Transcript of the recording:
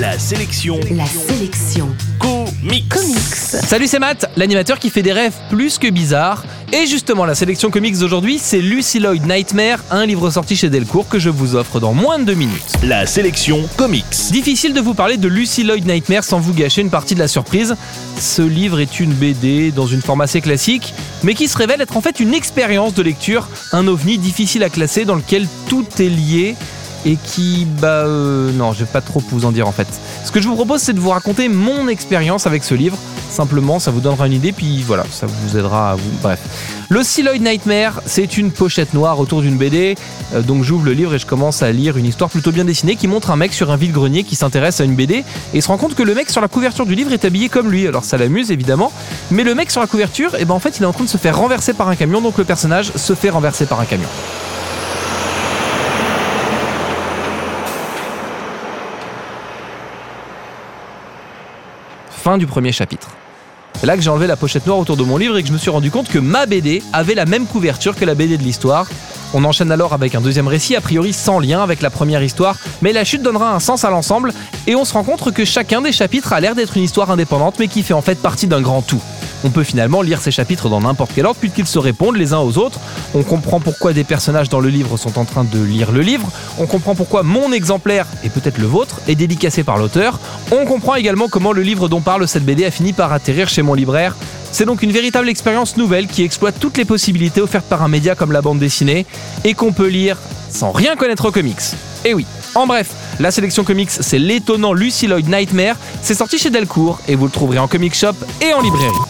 La sélection La sélection comics. comics. Salut, c'est Matt, l'animateur qui fait des rêves plus que bizarres. Et justement, la sélection comics d'aujourd'hui, c'est Lucy Lloyd Nightmare, un livre sorti chez Delcourt que je vous offre dans moins de deux minutes. La sélection comics. Difficile de vous parler de Lucy Lloyd Nightmare sans vous gâcher une partie de la surprise. Ce livre est une BD dans une forme assez classique, mais qui se révèle être en fait une expérience de lecture, un ovni difficile à classer dans lequel tout est lié et qui, bah euh, non, je vais pas trop vous en dire en fait. Ce que je vous propose, c'est de vous raconter mon expérience avec ce livre. Simplement, ça vous donnera une idée, puis voilà, ça vous aidera à vous. Bref. Le Lloyd Nightmare, c'est une pochette noire autour d'une BD. Euh, donc j'ouvre le livre et je commence à lire une histoire plutôt bien dessinée qui montre un mec sur un vide-grenier qui s'intéresse à une BD et se rend compte que le mec sur la couverture du livre est habillé comme lui. Alors ça l'amuse évidemment, mais le mec sur la couverture, eh ben en fait, il est en train de se faire renverser par un camion, donc le personnage se fait renverser par un camion. Fin du premier chapitre. C'est là que j'ai enlevé la pochette noire autour de mon livre et que je me suis rendu compte que ma BD avait la même couverture que la BD de l'histoire. On enchaîne alors avec un deuxième récit, a priori sans lien avec la première histoire, mais la chute donnera un sens à l'ensemble et on se rend compte que chacun des chapitres a l'air d'être une histoire indépendante mais qui fait en fait partie d'un grand tout. On peut finalement lire ces chapitres dans n'importe quel ordre puisqu'ils se répondent les uns aux autres. On comprend pourquoi des personnages dans le livre sont en train de lire le livre. On comprend pourquoi mon exemplaire, et peut-être le vôtre, est dédicacé par l'auteur. On comprend également comment le livre dont parle cette BD a fini par atterrir chez mon libraire. C'est donc une véritable expérience nouvelle qui exploite toutes les possibilités offertes par un média comme la bande dessinée et qu'on peut lire sans rien connaître aux comics. Et oui, en bref, la sélection comics, c'est l'étonnant Lucy Lloyd Nightmare. C'est sorti chez Delcourt et vous le trouverez en comic shop et en librairie.